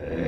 When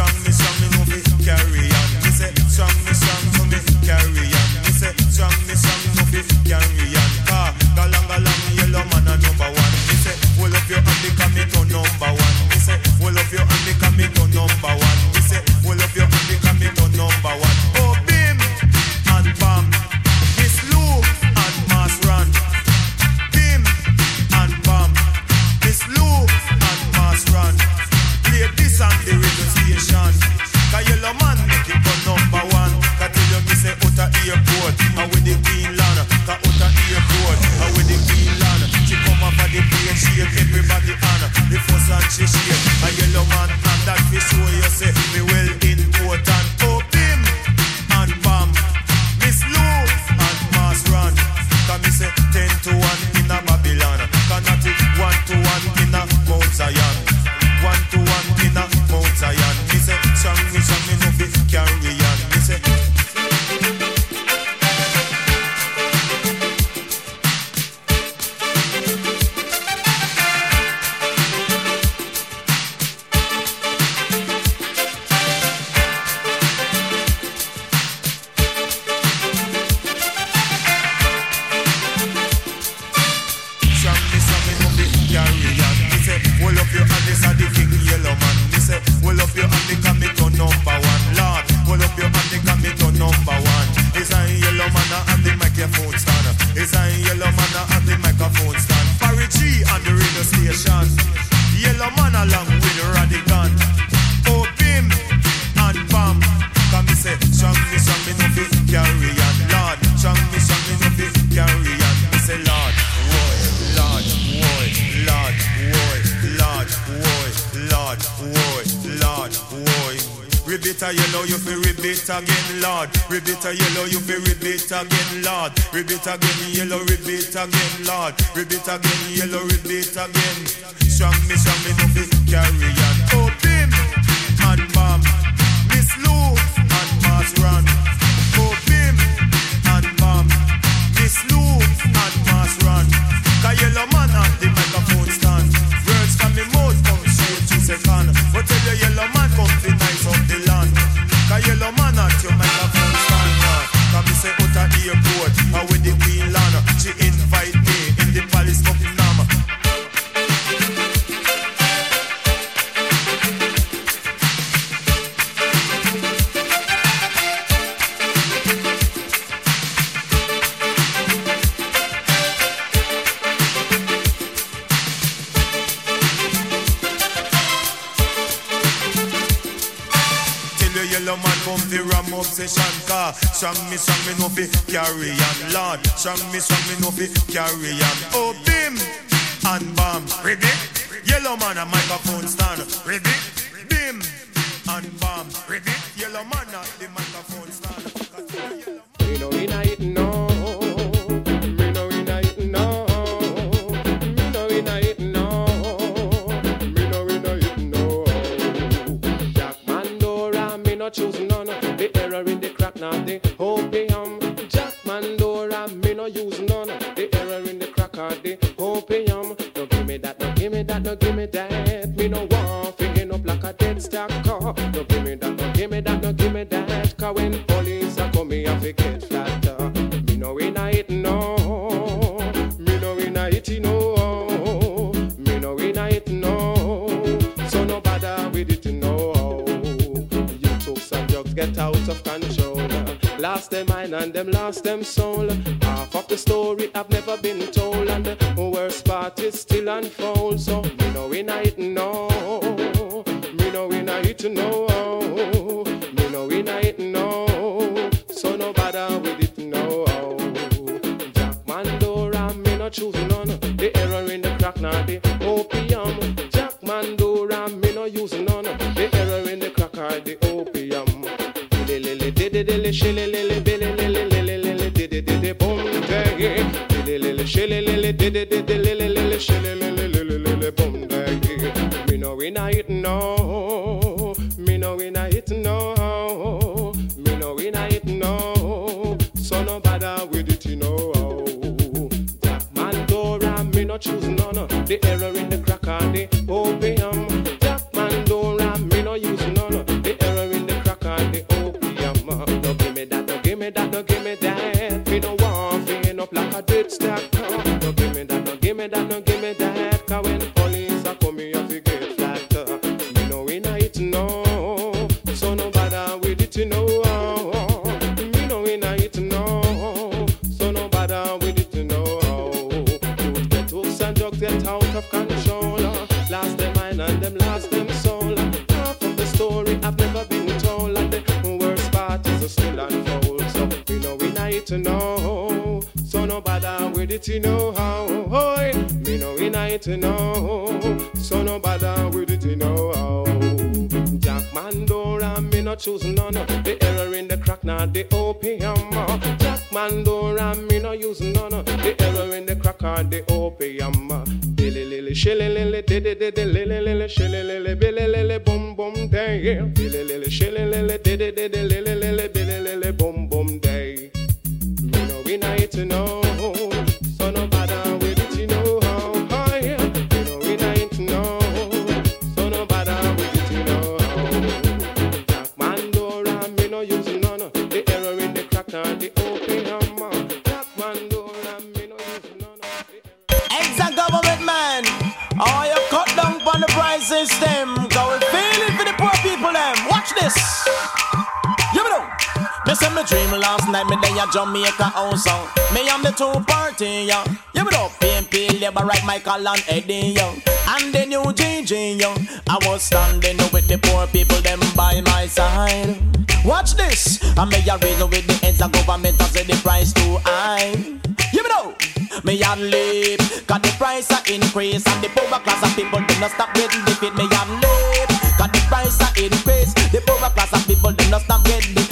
Strong Lord, boy, Lord, boy. Ribbit a yellow, you fi ribbit again, Lord. Ribbit a yellow, you fi ribbit again, Lord. Ribbit again, yellow, ribbit again, Lord. Ribbit again, yellow, ribbit again. Strong me, strong me, no fi carry on. Bim and bam. Miss Lou and Mass Run. Bim and bam. Miss Lou and Mass Run. Cause yellow man at the microphone second. But tell your yellow man come fi nice up the land. Cause yellow man at your microphone stand. Cause me say out airport. And with the Queen Land. She invite car Strong me, strong me no fi carry on Lord, strong me, strong me no fi carry on Oh bim and bam Ready? Yellow man a microphone stand Ready? Bim and bam Ready? Yellow man at the microphone stand Me no inna it no. Me no inna it no. Me no inna it no. Me no inna it no. Jack Mandora, me no choose none. The error in the now oh, the opium, Jack Mandora, me no use none. The error in the cracker, the opium. No give me that, no give me that, no give me that. Me no want fingin' up like a dead stock car. No give me that, no give me that, no give me that. Cause when police are coming, I forget flatter. Me no inna it, no. Me no inna it, no. Out of control. Lost their mind and them lost them soul. Half of the story I've never been told, and the worst part is still unfold. So me know we know, me know we know, dilly that, me no want fin up like a dead stack. No give me that, no give me that, no give me that. Bother it, you know how. Oi, me know we need to know. So no bother with it, you know how. Jack Mandora, me no choose none. The error in the crack, not the opium. Jack Mandora, me no use none. The error in the crack, or the opium. Dilly lily, shilly lily, diddy diddy, lily lily, shilly lily, billy lily, boom boom day. Dilly lily, shilly lily, diddy diddy, lily lily, billy lily, boom boom day. Me know we need to know. Dream last night, me day a Jamaica house song. Me and the two party, uh. yo. You know, PNP, Labor, right, Michael and Eddie, yo. And the new GG, yo. I was standing with the poor people, them by my side. Watch this. I may a reason with the heads of government, I say the price too high. You know, me a leap, cause the price a increase and the poor class of people do not stop getting defeat. Me a leap, cause the price a increase, the poor class of people do not stop getting other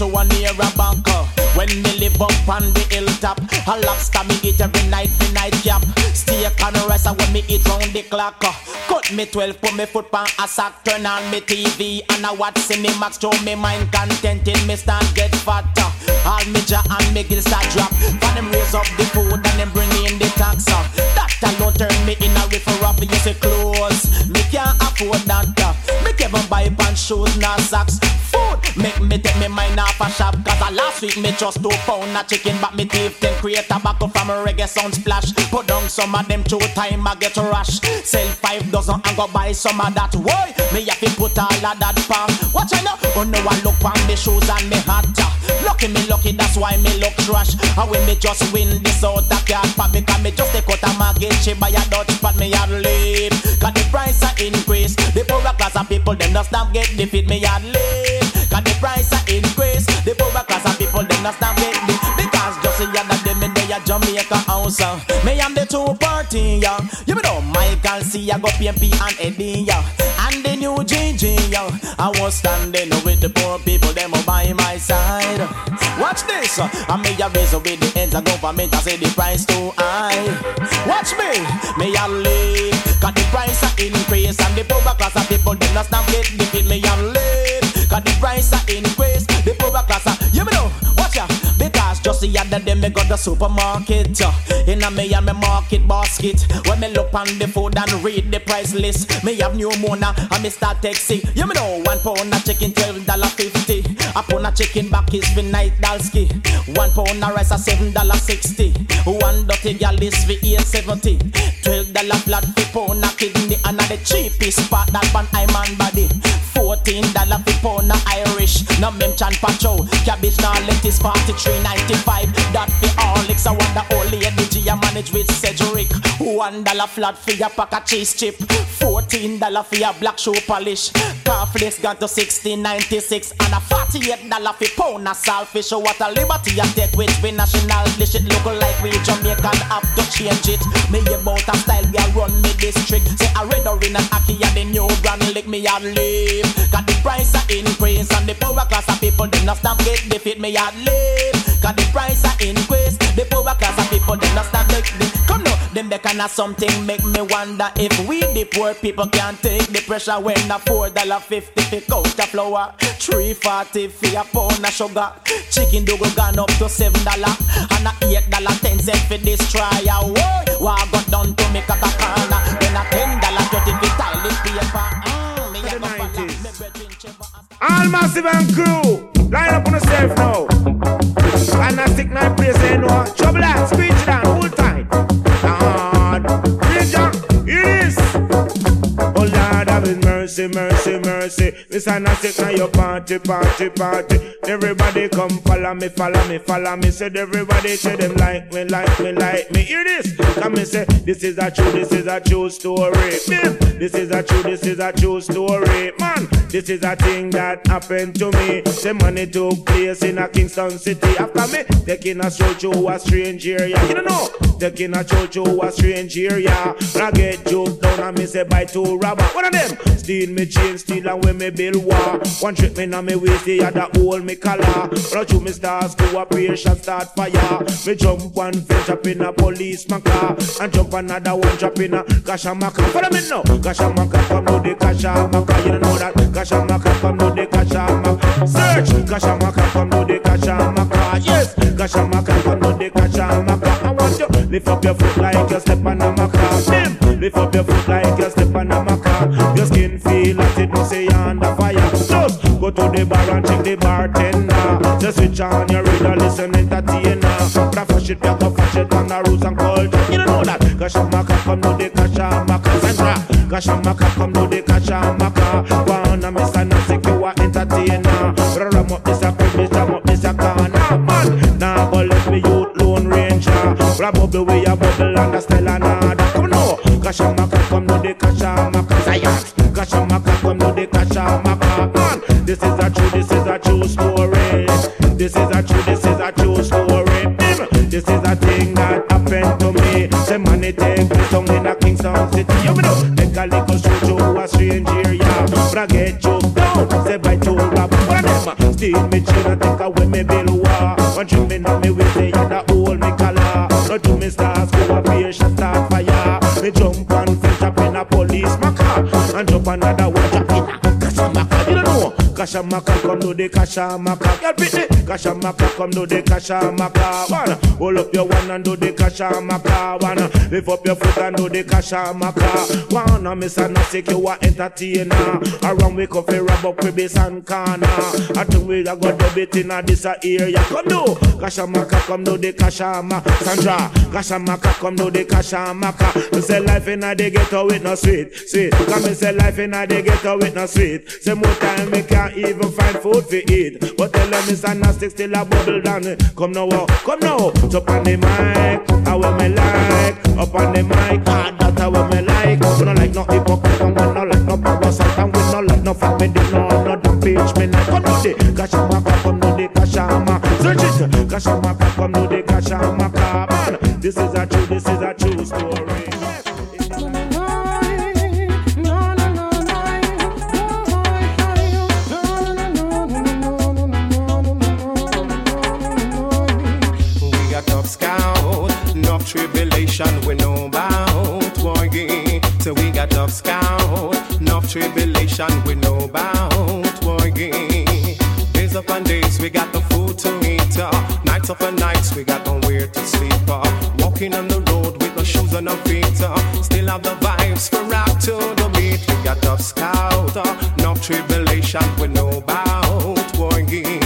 about one year a back uh, when me live up on the hilltop, a lobster me eat every night for night cap. Steak and rice and when me eat round the clock. Cut me 12, put me foot pan a sack, turn on me TV and I watch Cinemax, show me mind contented, me start get fatter. All me jaw and me gill start drop. For them raise up the food and them bring in the tax. That alone turn me in a river off you say clothes. Me can't afford that. Shoes, nor socks. Food make me take me mind off a shop. Cause last week me just two pound of chicken, but me teeth then create tobacco from a reggae sound splash. Put down some of them two time I get a rush. Sell five dozen and go buy some of that. Why? Me have to put all of that palm. Watch I know. Oh no, I look on me shoes and me hat. Lucky me lucky, that's why me look trash. And when me just win this out of cat pot, because me just take out a market, she buy a Dutch pot, me had leave. Cause the price a increase. The poorer class of people, them not stop get defeat, me had leave. Class of people, them not stop get defeat. Because just the other day, me day a Jamaica house. uh. Me and the two party, yeah. You know, Michael C, I go PNP and Eddie, yeah. And the new GG, yeah. I was standing with the poor people, them by my side. Watch this, uh, I may a raise with the ends of government, I say the price too high. Watch me, me a leave, cause the price a increase, and the poor class of people, them not stop get defeat, me a leave, cause the price a increase, just the other day me got the supermarket, uh, in a me and me market basket, when me look on the food and read the price list, me have new mona, and me start taxi, you me know, one pound of chicken, twelve dollar fifty, a pound of chicken back is for night dalski, one pound of rice a seven dollar sixty, one dirty gal is for Twelve dollar flat for pound of kidney, and a the cheapest part that one I'm on body, four 14 dollar for pound Irish. No mem chan pacho. Cabbage now lettuce 43.95. That for Horlicks. I wonder only lady manage with Cedric. One dollar flat for your pack of cheese chip. Fourteen dollar for your black shoe polish. Cornflakes gone to 16.96 and a 48 dollar for pound of saltfish. What a liberty you take with we national dish. It look like we Jamaican have to change it. Me about a style we a run me district. Say I read in an Aki and the new brand lick me and leave. Got the price a increase and the power class of people them not stop get defeat me and leave. Got the price a increase. The power class of people them not stop get the come no. Them they kind of something make me wonder if we the poor people can take the pressure when a four dollar fifty for coat of flour, three forty for a pound of sugar. Chicken dogo gone up to seven dollar and a eight dollar ten cent for this try. Whoa, what got done to me cut a corner? Then a ten dollar thirty for toilet paper. Mm, me go me Trevor and All massive and crew, line up on the yourself now. And I stick my place, you know. Trouble screech it down, hold tight. Lord, Ranger, it is. Oh Lord, have his mercy, mercy, mercy. This and I stick now your party, party, party. Everybody come follow me, follow me, follow me. Said everybody say them like me, like me, like me. Hear this? Come and say this is a true, this is a true story. Bim. This is a true, this is a true story. Man, this is a thing that happened to me. The money took place in a Kingston city. After me taking a stroll through a strange area. You don't know, taking a stroll through a strange area. When I get joked down and me say bye to robber. One of them steal me chain, steal and when me bill war. One trick me now me waist, the other hold me collar. I shoot me stars, shot start fire. Me jump one fence up in a police car and jump another one drop in a Kashamaka. Follow me now, Kashamaka come to the Kashamaka. You know that Kashamaka come to the Kashamaka. Search Kashamaka come to the Kashamaka. Yes, Kashamaka come to the Kashamaka. I want you lift up your foot like you step on a maca. Lift up your foot like you step on a maca. Your skin feel like it no you under fire. Just go to the bar and check the bartender. Just switch on your radio, listen entertainer. But up, flash it on the rules and culture. You don't know that. Kashamaka come to the Kashamaka. Sandra, Kashamaka come to the Kashamaka. Wanna miss a no secure entertainer. Ram up this a privilege, ram up this a corner. Man, now go let me youth lone ranger. Grab up the way a bubble and a style another. Come now, Kashamaka come to the Kashamaka. Zion, Kashamaka come to the Kashamaka. This is a true, this is a true story. This is a true, this is a true story. This is a thing that happened to me. Say money take place down in a Kingston city. You know, take a little stroll to a strange area. But I get you down, say bye to rap. One of them steal me chain and take away me bill. One me now me with the other hold me collar. No two me stars go up here, shut. Me jump and fetch up in a police maca and jump another one know. Kashamaka come to the Kashamaka. Get pretty. Kashamaka come to the Kashamaka. Wanna hold up your one and do the Kashamaka. Wanna lift up your foot and do the Kashamaka. Wanna miss a nasty you a entertainer. Around we coffee rub up bass and corner. I think we a go dub it in a this area. Come do Kashamaka come to the Kashama. Sandra Kashamaka come to the Kashamaka. Me say life in a the ghetto with no sweet, sweet. Come me say life in a the ghetto with no sweet. Say more time me can't even find food to eat. But tell them it's a nasty still a bubble down. Come now, oh, come now. Up on the mic, how we me like. Up on the mic, ah, that's how we me like. We no like no hypocrite and we no like no parasite and we no like no fat family, no no damn bitch me like. Come to the Kashamaka, come to the Kashama. Search it, Kashamaka, come to the Kashamaka. Man, this is a true, this is nights we got nowhere to sleep. Uh. Walking on the road with no shoes on our feet. Uh. Still have the vibes for rock to the beat. We got tough scout, uh. enough tribulation we know about warging.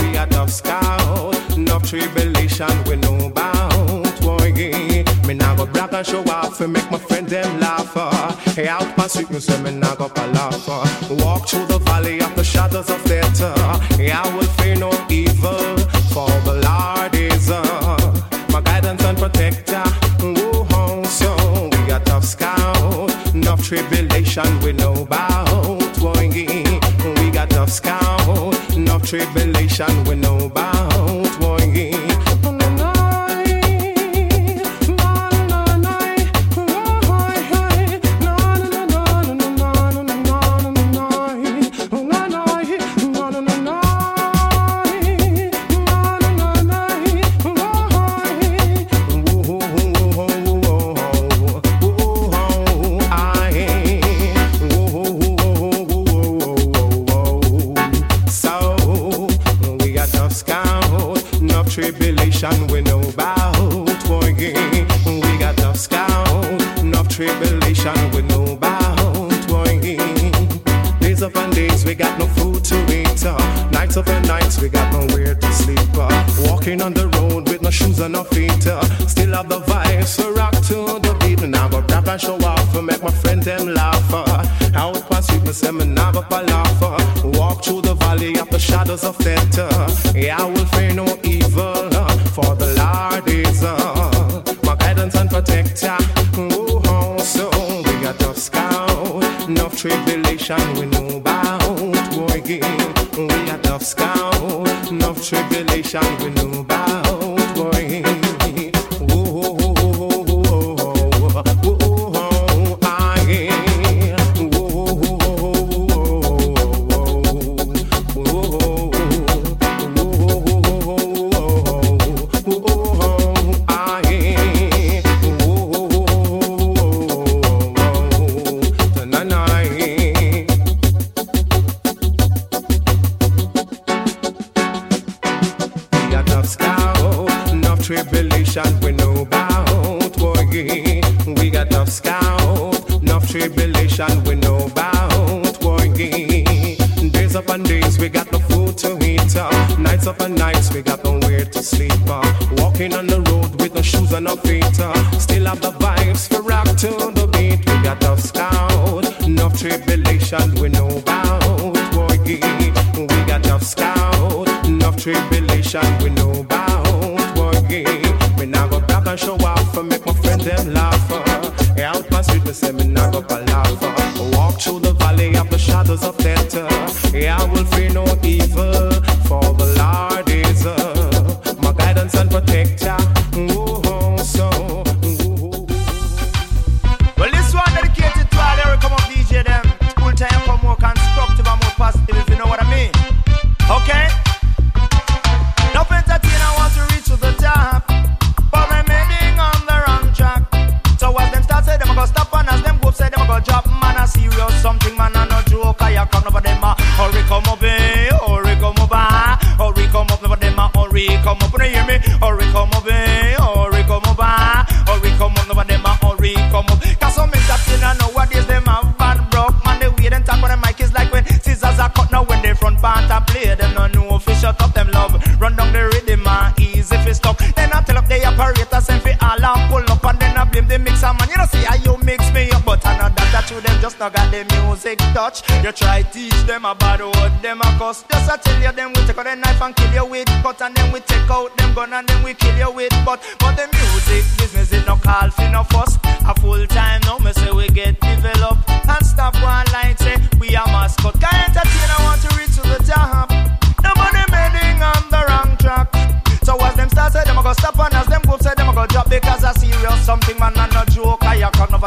We got tough scout, enough tribulation we know about warging. Me nah go brag and show off and make my friend them laugh. uh. Hey, out my street, me say me nah go uh. Walk through the valley of the shadows of death. uh. Yeah, I will tribulation. We know tribulation we know about. Boy, we got enough scout, enough tribulation we know about. Boy, days up and days we got no food to eat. Uh. Nights up and nights we got nowhere to sleep. Uh. Walking on the road with no shoes and no feet. Still have the vibes for rock to Will no evil, fi stop. Then I tell up the operator send all and pull up and then I blame the mixer man. You know see how you mix me up, but I know that that you them just not got the music touch. You try teach them about what them a cuss. Just I tell you them we take out the knife and kill you with cut and then we take out them gun and then we kill you with but. But the music business is no call fi no fuss. A full time now me say we get developed and stop one line say we a mascot. Can't entertain, I want to reach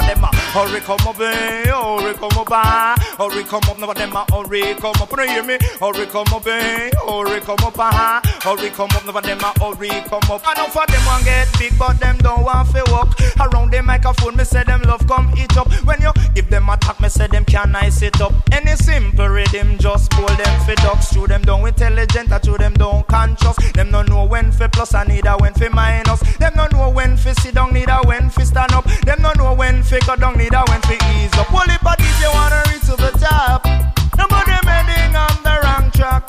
come over them a hurry come up, eh? Hurry come up, ah. Hurry come up, never them a hurry come up. You hear me? Hurry come up, eh? Hurry come up, ah. Hurry come up, never them a hurry come up. I know for them one get big, but them don't want fi walk around the microphone. Me say them love come eat up. When you give them attack, me say them can nice it up. Any simple rhythm, just pull them fi ducks. Through them down intelligent, or through them down conscious. Them no know when fi plus, and neither when fi minus. Them no know when fi sit down, neither when fi stand up. Them no know when fi go down, neither when fi ease up. Only but if you wanna reach to the top, nobody heading on the wrong track.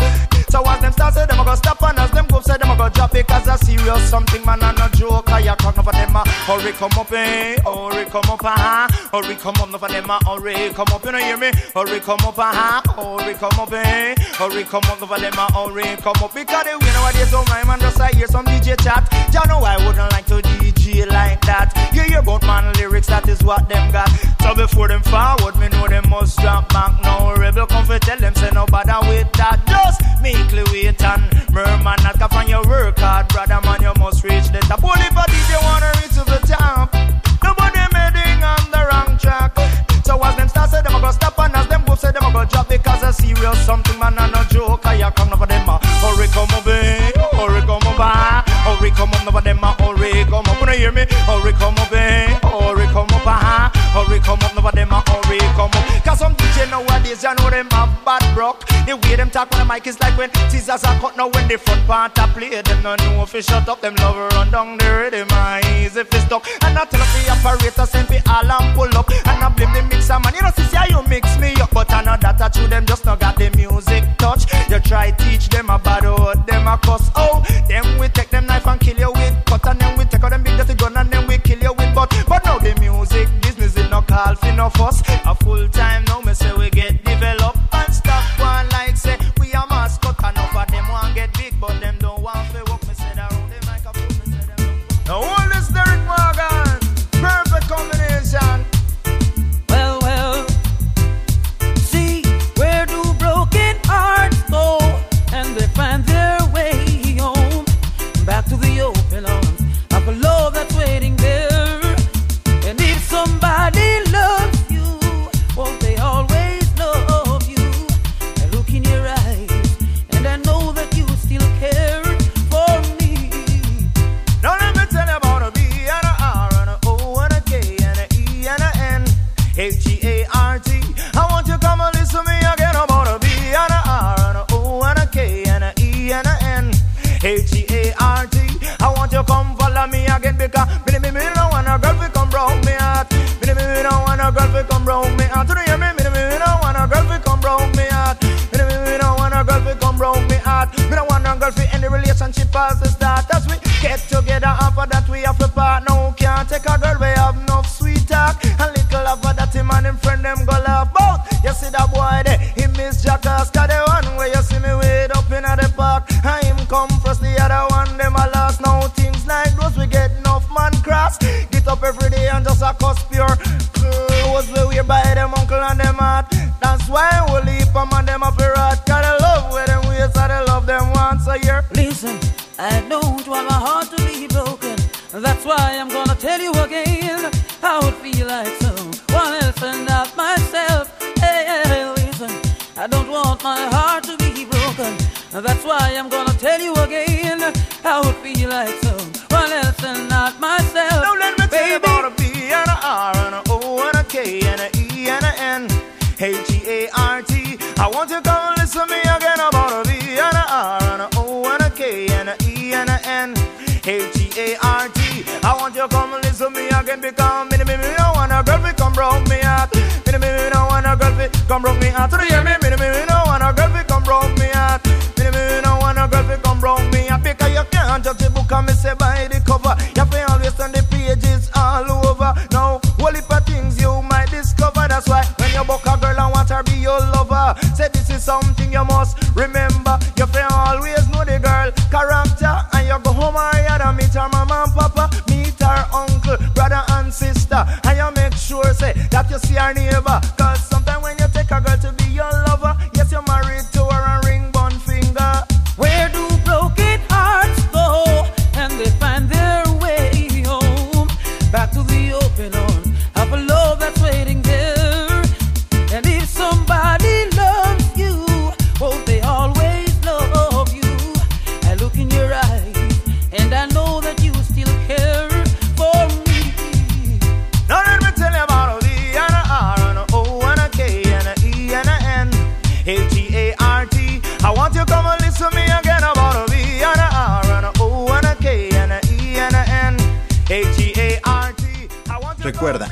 So as them start say them a go stop and as them go say them a go drop it cause a serious something man and a joke. I talk no for them a hurry come up eh, hurry come up ah, hurry come up no for them a hurry come up. You know hear me? Hurry come up ah, hurry come up eh, hurry come up no for them a hurry come up because they win nowadays don't rhyme and just I hear some DJ chat. Ya know I wouldn't like to DJ like that. Back now. You know them have bad rock. The way them talk on the mic is like when scissors are cut now when the front part are play. Them no know if you shut up them love run down the rhythm. My easy fi stuck and I tell the operator send me all and pull up and I blame the mixer man. You know see how you mix me up, but I know that I to them just not got the music touch. You try teach them about what them a cuss. Oh, then we take them knife and kill you with cut and then we take out them big dirty gun and then we kill you with butt. But now the music business is no call for no fuss. A full time H E A R T. I want you to come and listen to me again because me, me, me, don't want a girl to come round me heart. Me, me, me, don't want a girl to come round me heart. Do you me? Me, me, me, don't want a girl to come round me heart. Me, me, me, don't want a girl to come round me heart because you can't judge the book and me say by the cover. You to always turn the pages all over. Now, whole heap of things you might discover. That's why when you book a girl and want her be your lover, say this is something you must remember. You to always know the girl character and you go home or brother and sister, and you make sure say that you see her neighbor.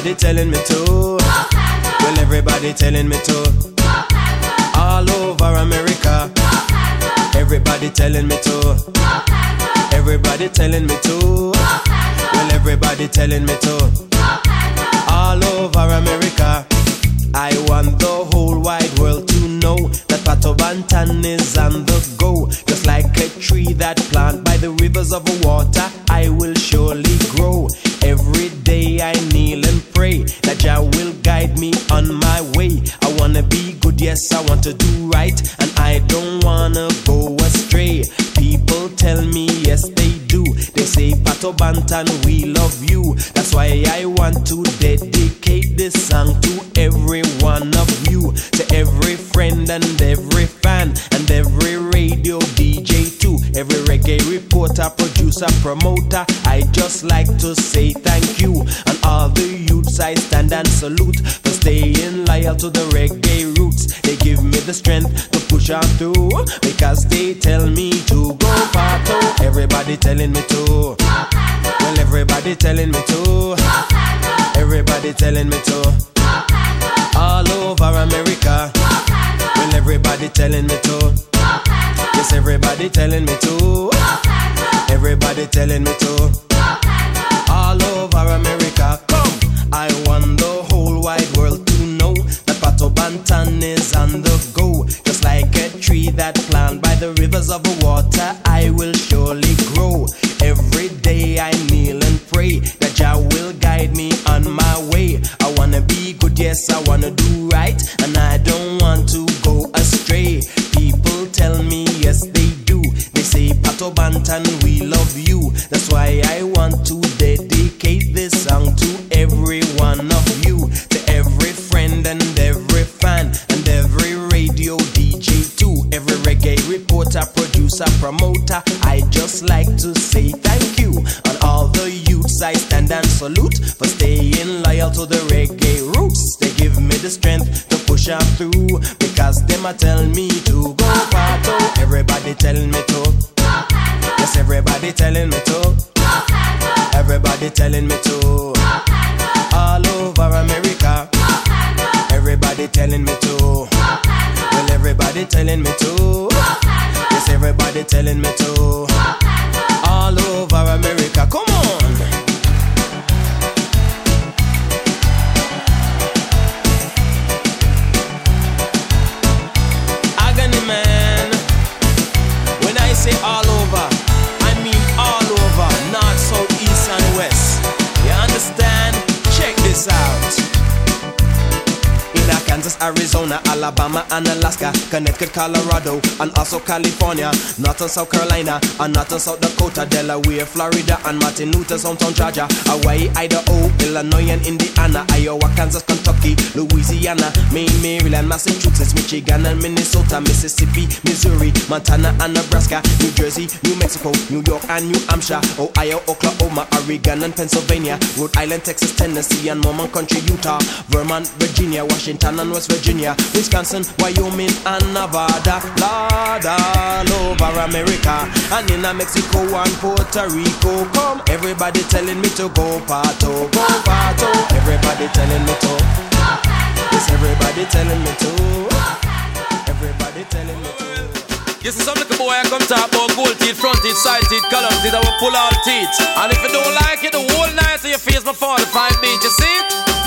Everybody telling me to. Well, everybody telling me to. All over America. Everybody telling me to. Everybody telling me to. Well, everybody telling me to. All over America. I want the whole wide world to know that Pato Banton is on the go. Just like a tree that plant by the rivers of water, I will surely grow. Pray that Jah will guide me on my way. I wanna be good, yes, I want to do right, and I don't wanna go astray. People tell me, yes, they do. They say, Pato Banton, we love you. That's why I want to dedicate this song to every one of you, to every friend and every fan, and every radio DJ every reggae reporter, producer, promoter. I just like to say thank you, and all the youths I stand and salute for staying loyal to the reggae roots. They give me the strength to push on through because they tell me to go Pato. Everybody telling me to. Well, everybody telling me to. Everybody telling me to. All over America. Well, everybody telling me to. Yes, everybody telling me to. Everybody telling me to. All over America. Come. I want the whole wide world to know that Pato Banton is on the go. Just like a tree that planted by the rivers of water, I will surely grow. Every day I kneel and pray that Jah will guide me on my way. I wanna be good, yes, I wanna do right, and I don't want to go astray. People tell me, Pato Banton, we love you. That's why I want to dedicate this song to every one of you, to every friend and every fan, and every radio DJ too, every reggae reporter, producer, promoter. I just like to say thank you on all the youths I stand and salute for staying loyal to the reggae roots. They give me the strength to push on through because them a tell me to go Pato. Everybody telling me to. Yes, everybody telling me to. Everybody telling me to. All over America. Everybody telling me to. Well, everybody telling me to. Yes, everybody telling me to. All over America. Arizona, Alabama, and Alaska, Connecticut, Colorado, and also California, North and South Carolina, and North and South Dakota, Delaware, Florida, and Martin Luther, Hometown, Georgia, Hawaii, Idaho, Illinois, and Indiana, Iowa, Kansas, Kentucky, Louisiana, Maine, Maryland, Massachusetts, Michigan, and Minnesota, Mississippi, Missouri, Montana, and Nebraska, New Jersey, New Mexico, New York, and New Hampshire, Ohio, Oklahoma, Oregon, and Pennsylvania, Rhode Island, Texas, Tennessee, and Mormon Country, Utah, Vermont, Virginia, Washington, and West Virginia, Wisconsin, Wyoming, and Nevada, Lord, all over America, and in Mexico and Puerto Rico. Come, everybody telling me to go Pato, go Pato. Everybody telling me to. Yes, everybody telling me to. Everybody telling me to. You see some little boy I come talk about gold teeth, front teeth, side teeth, column teeth, I will pull all teeth. And if you don't like it, the whole night so you face my 45 beat, you see?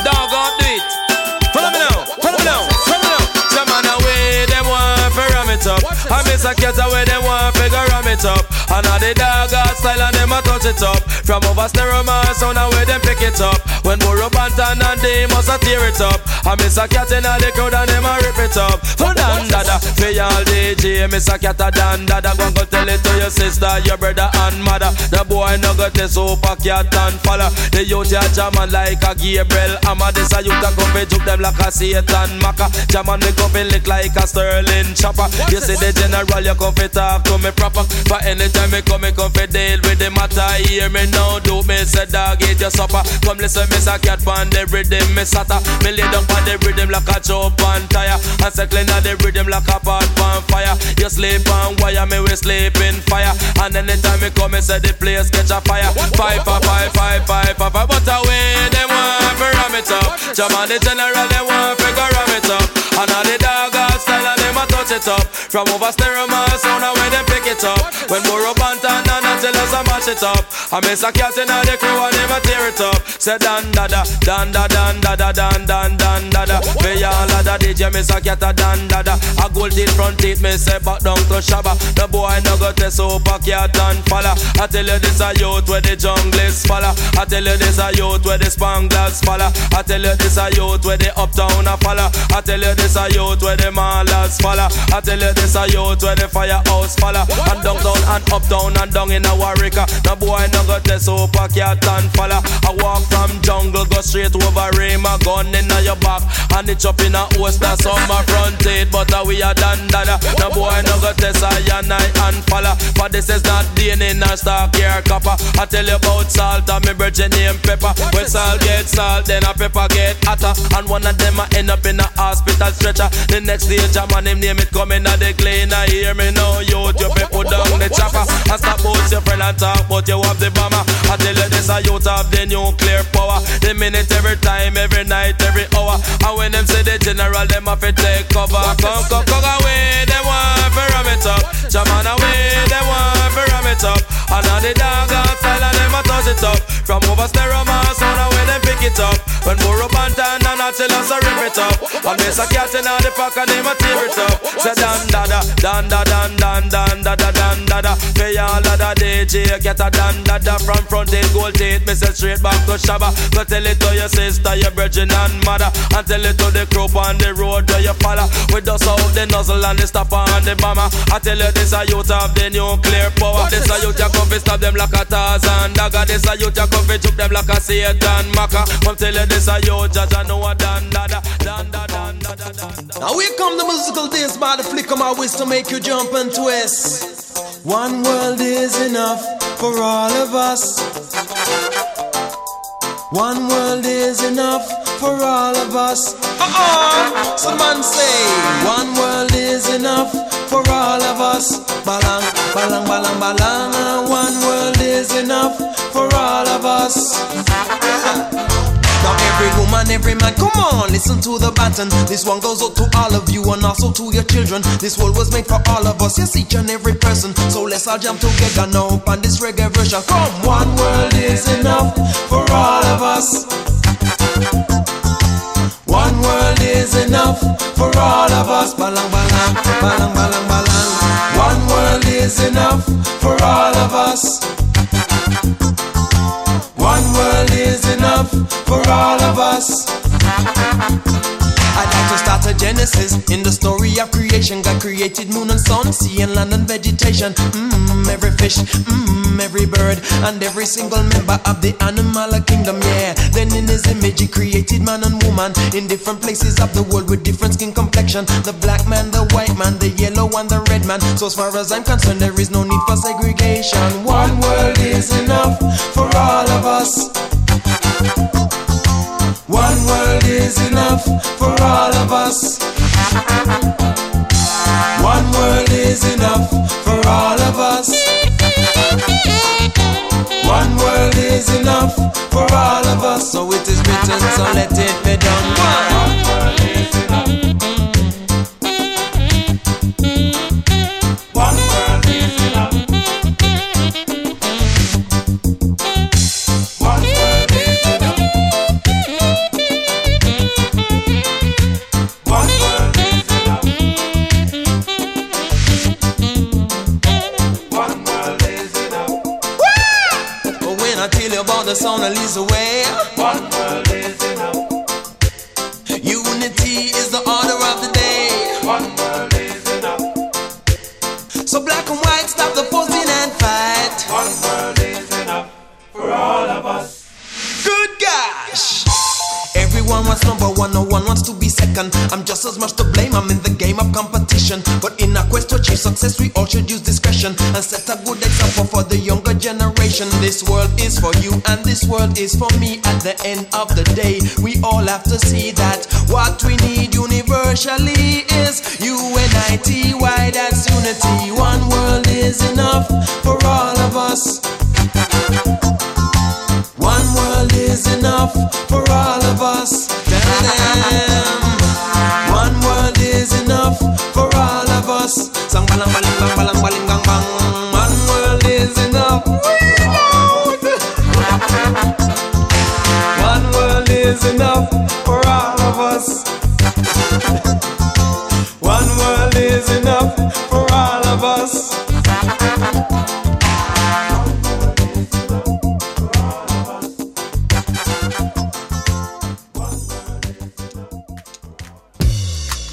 Dog, go do it. Follow me now, follow me now, follow me now. Some man away, them want to ram it up. I miss a cat away, them want to figure ram it up. And all the dog art style and them a touch it up. From over stereo man sound and where them pick it up. When Burro Banton and they must a tear it up. I miss a cat in all the crowd and them a rip it up. For dan dada, for y'all DJ, miss a cat a dan dada. Go go tell it to your sister, your brother and mother. The boy no go test super cat and follow. The youth ya jamming like a Gabriel Amma. This a youth a come fi juke them like a Satan Maka. Jamming me come fi lick like a Sterling chopper. You see the general, you come fi talk to me proper. For anytime me come, me come fi deal with the matter. Hear me now, do me say dog eat your supper. Come listen, me say cat pan the rhythm, me sata. Me lay down pan the rhythm like a chop on tire. And say clean the rhythm like a pot pan fire. You sleep on wire, me we sleep in fire. And anytime me come, me say the place catch a fire. Five, five, five, five, five, five, five. But away, them want to ram it up. Jam on the general, they want to go ram it up. And all the dog style, and a touch it up. From over stereo, man, sound and when them pick it up. When Burro Banton and until us a mash it up. I miss a cat in the crew and a tear it up. Say dan da da, dan da dan da da dan dan dan da da. Me all a da DJ, miss a cat a dan da da. A gold teeth front teeth, me say back down to shabba. The boy no go test super cat and falla. I tell you this a youth where the jungle is falla. I tell you this a youth where the spanglers falla. I tell you this a youth where the uptown a falla. I tell you this a youth where the malas falla. I tell you this a youth where the firehouse falla. And downtown and uptown and down in a Warwick. No boy no go test super cat and falla. I walk from jungle go straight over rain. My gun in your back and it up in a host my front teeth. But uh, we are done dada. No boy no go test I and I and falla. But this is not DNA nor stock here copper. I tell you about salt and me virgin name pepper. When salt get salt, then a pepper get hotter. And one of them I end up in a hospital stretcher. The next day, jam and him name it coming out the clean. I hear me now, you you be put down the chopper. I stop about your friend and talk, but you have the bomber. I tell you this, I youth have the nuclear power. The minute, every time, every night, every hour. And when them say the general, them have to take cover. Come, come, come away, them want to ram it up. Jam on away, them want it up. And now the dog outside and them a touch it up. From over stereo mass, on the way them pick it up. When Burro Banton and I tell us to rip it up. And miss a cat in the pack and them a tear it up. Say dan da da, dan da dan dan dan da da dan da da. Pay all of the DJ, get a dan da da from front in gold teeth. Me say straight back to Shabba. Go tell it to your sister, your virgin and mother. And tell it to the crew on the road where you follow. We dust out the nozzle and the stopper and the bomber. I tell you this a youth of the nuclear power. A youth ya come fi stop them like a Tarzan dagger. This a youth ya come fi juke them like a Satan maca. Come tell you this a youth just a know a dan da da dan da dan da da dan da. Now here come the musical days by the flick of my wrist to make you jump and twist. One world is enough for all of us. One world is enough for all of us. Uh-uh. Someone say, one world is enough for all of us. Balang, balang, balang, balang. One world is enough for all of us. Now every woman, every man, come on, listen to the baton. This one goes out to all of you and also to your children. This world was made for all of us, yes, each and every person. So let's all jam together now on this reggae version. Come, one world is enough for all of us. One world is enough for all of us. Balang, balang, balang, balang, balang. Is enough for all of us. One world is enough for all of us. I'd like to start a genesis in the story of creation. God created moon and sun, sea and land and vegetation. Mmm, every fish, mmm, every bird, and every single member of the animal kingdom. Yeah. Then in His image He created man and woman in different places of the world with different skin complexion. The black man, the white man, the yellow and the red man. So as far as I'm concerned, there is no need for segregation. One world is enough for all of us. One world is enough for all of us. One world is enough for all of us. One world is enough for all of us. So it is written, so let it be done. For you, and this world is for me. At the end of the day, we all have to see that what we need universally is unity. Why that's unity?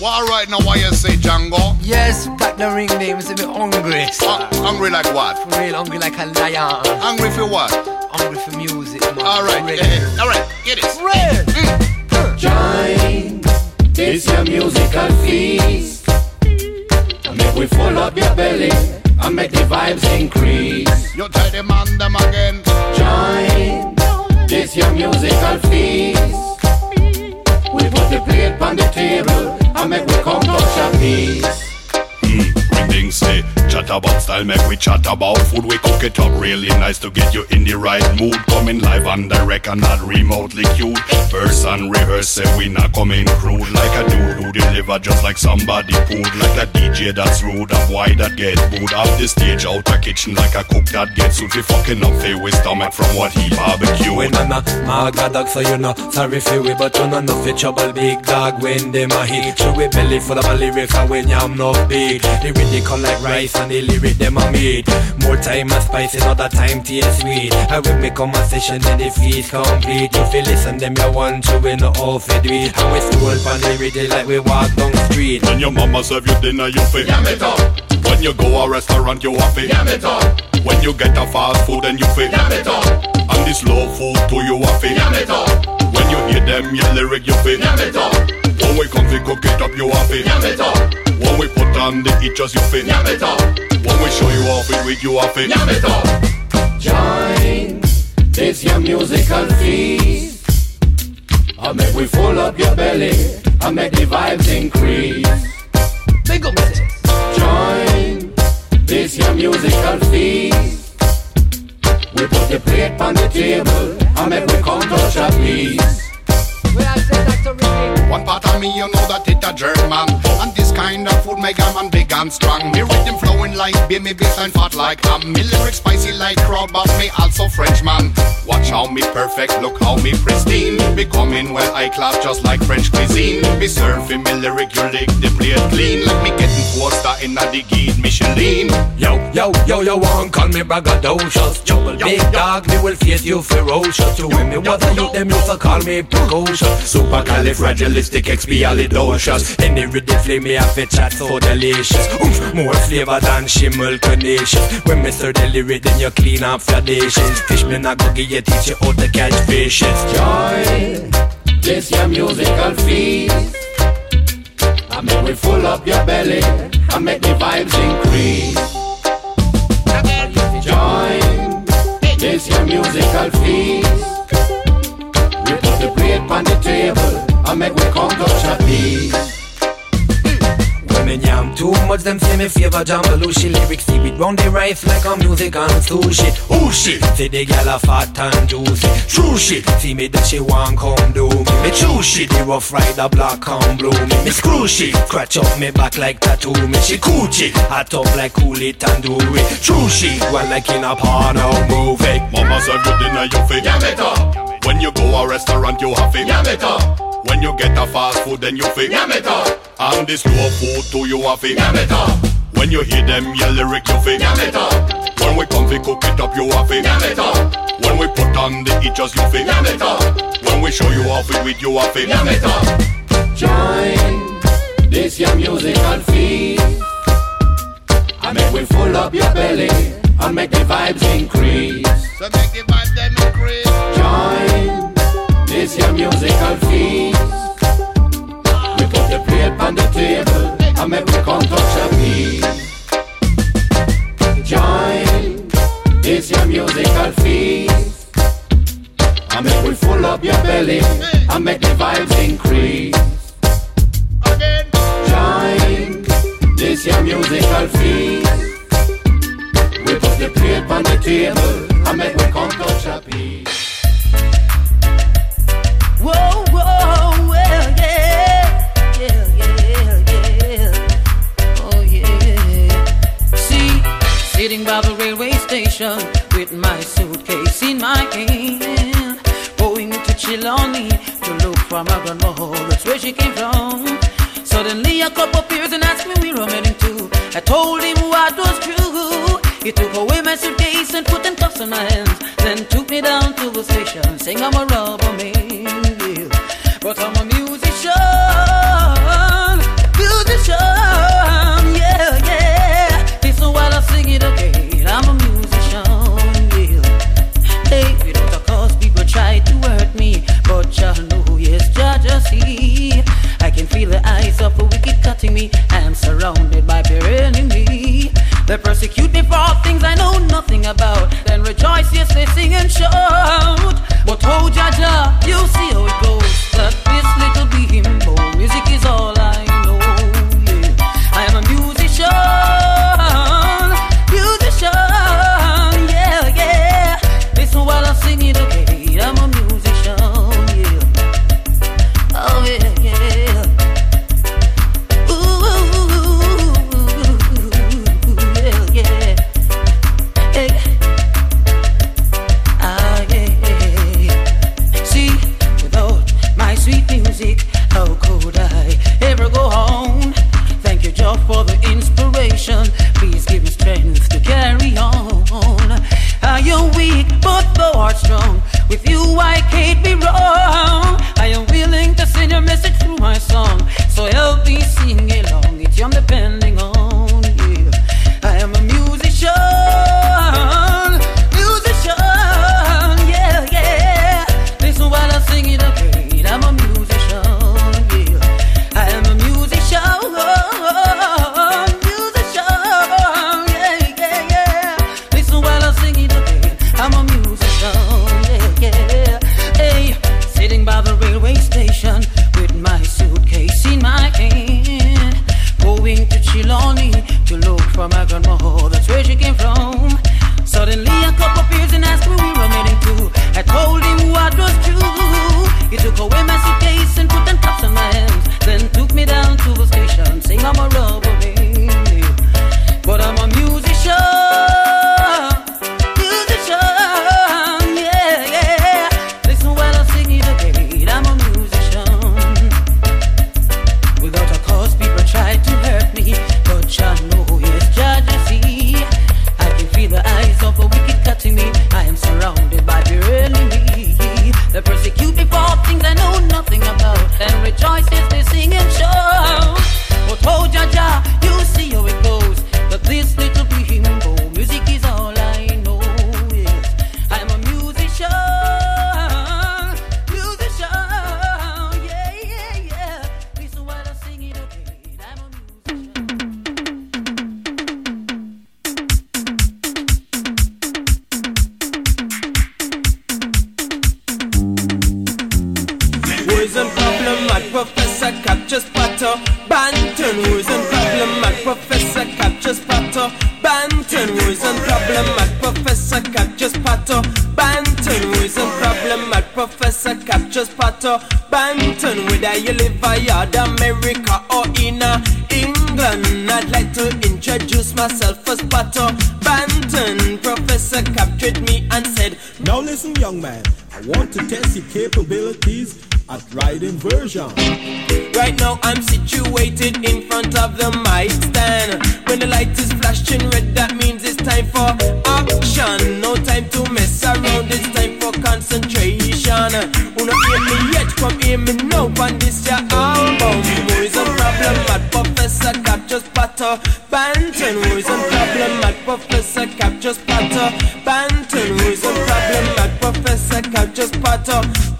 Well, right now, why you say Django? Yes, got the ring name, is a bit hungry. Uh, hungry like what? For real, hungry like a lion. Hungry for what? Hungry for music, man. All right, Ready. all right, get it. Red. Join this your musical feast. And make we full up your belly and make the vibes increase. You tell the man them again. Join this your musical feast. We put the plate on the table and make we come touch a piece. Greetings, say chat about style, make we chat about food. We cook it up really nice to get you in the right mood. Coming live and direct and not remotely cute. Verse and rehearse, we not coming crude like a dude who deliver just like somebody food. Like a DJ that's rude, a boy that get booed off the stage out the kitchen like a cook that gets suit. We fucking up fair with stomach from what he barbecue. We no no maga dog so you know Sorry for we but you know no fit trouble big dog when them a hit Show we belly full of a lyrics and when yam no big The really come like rice and the lyric them a meat More time and spice another time taste sweet And when we come a session then the feast complete If You feel listen them you want to we no all fit do it And we stroll pan the rhythm like we walk down the street When your mama serve you dinner, you fit. Yam it up, When you go a restaurant, you have it. yam it up, When you get a fast food, then you fit. yam it up, And this slow food too, you have it. yam it up, When you hear them, your lyric, you fit. yam it up, When we come to cook it up, you have it. yam it up, When we put on the eat just you fit. yam it up, When we show you off it with you off it. yam it up. Join this your musical feast. I make we full up your belly. I make the vibes increase. Big up yourself. Join this your musical feast. We put the plate on the table I make we come touch a piece. One part of me, you know that it a German. And this kind of food make a man big and strong. Me rhythm flowing like beer, me baseline fat like ham. Me lyrics spicy like crab, but me also Frenchman. Watch how me perfect, look how me pristine. Me coming well high class, just like French cuisine. Be surfing me lyric, you lick the plate clean. Like me getting four star in a the guide Michelin. Yo, yo, yo, yo, one call me braggadocious Trouble Yo, big yo. dog, me will face you ferocious To when me a youth, them used to call me precocious Supercalifragilisticexpialidocious Any rhythm flame me have a chat so delicious Oomph, more flavor than shimmel carnations When me stir the lyric, then you clean up your dishes Fish me not go give you teach you how to catch fishes Join this your musical feast. I make we full up your belly I make the vibes increase. Join this your musical feast. We put the plate on the table and make we come touch a piece. When me yam too much, them say me favor Jambalooshi lyrics. See it round the rice like a music and sushi. Oh shit, say the gal a fat and juicy. True shit, see me that she want come do me. Me true shit, the rough rider black and blue me. Me screw shit, scratch up me back like tattoo me. She coochie, hot up like cool it and do it. True shit, one like in a porno movie. Mama serve you dinner, you fit. Yam it up, When you go a restaurant, you have it. yam it up, When you get a fast food, then you fit. yam it up, And this slow food too, you have it. yam it up, When you hear them, your lyric, you fit. yam it up, When we come to cook it up, you have it. yam it up, When we put on the heat, just you feel Yam it up. When we show you off it with you off it. Yam it up. Join this your musical feast. I make we full up your belly and make the vibes increase. So make the vibe them increase. Join this your musical feast. We put the plate on the table and make we come touch a piece. Join this your musical feast. And make we full up your belly and make the vibes increase. Join this your musical feast. We put the plate on the table and make we come touch a piece. Whoa, whoa, well, yeah, yeah, yeah, yeah. Oh, yeah. See, sitting by the railway station with my suitcase in my hand, going to Chiloni to look for my grandma. That's where she came from. Suddenly, a couple peers and asked me where I'm heading They persecute me for all things I know nothing about. Then rejoice, yes, they sing and shout. But oh, Jaja, Pato Banton Whether you live out America or in uh, England I'd like to introduce myself as Pato Banton Professor captured me and said Now listen, young man, I want to test your capabilities at Riding Version. Right now I'm situated in front of the mic stand. When the light is flashing red, that means it's time for action. Banton, who is a problem at Professor Cap just Pato. Banton, who is a problem at Professor Cap just Pato.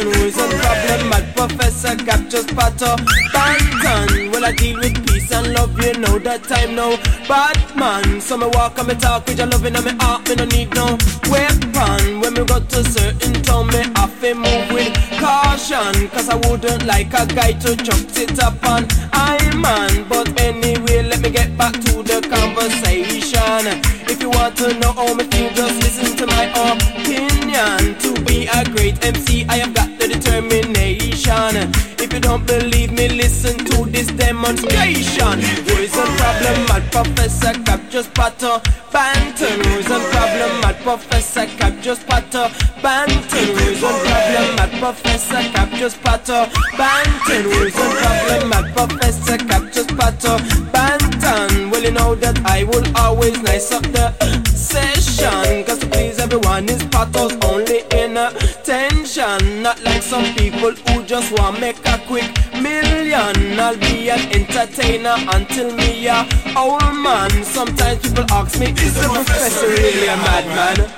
Is a problem at Professor Cap just Pato. Banton, well I deal with peace and love, you know that time now. Batman, so me walk and me talk with your loving and me heart, me no need no weapon. When me go to certain town, me have to move with caution. Cause I wouldn't like a guy to chuck it up on I man. But anyway, want to know how me feel, just listen to my opinion. To be a great MC, I have got the determination. If you don't believe me, listen to this demonstration. Who's a problem at Professor Cap just Pato Banton? Who's a problem at Professor Cap just Pato Banton? Who's a problem at Professor Cap just Pato Banton? Who's a problem at Professor Cap just Pato I will always nice up the session. Cause to please everyone is patos only in. Not like some people who just want make a quick million. I'll be an entertainer until me a old man. Sometimes people ask me, is the professor really a madman?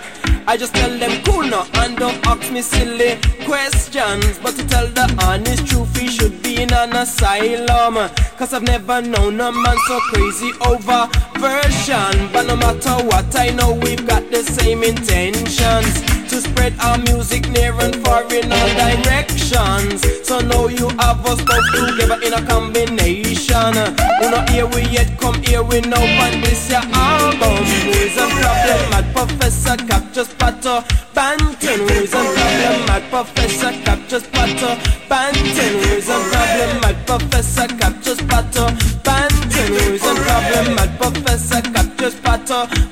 I just tell them cool now and don't ask me silly questions. But to tell the honest truth, he should be in an asylum. Cause I've never known a man so crazy over version. But no matter what, I know we've got the same intentions to spread our music near and far in all directions. So now you have us both together in a combination. Who not here we yet come here we know and this your album. Who is a problem at Professor Cap just Pato Banton? A problem at Professor Cap just Pato Banton? A problem at Professor Cap just Pato Banton? A problem at Professor Cap just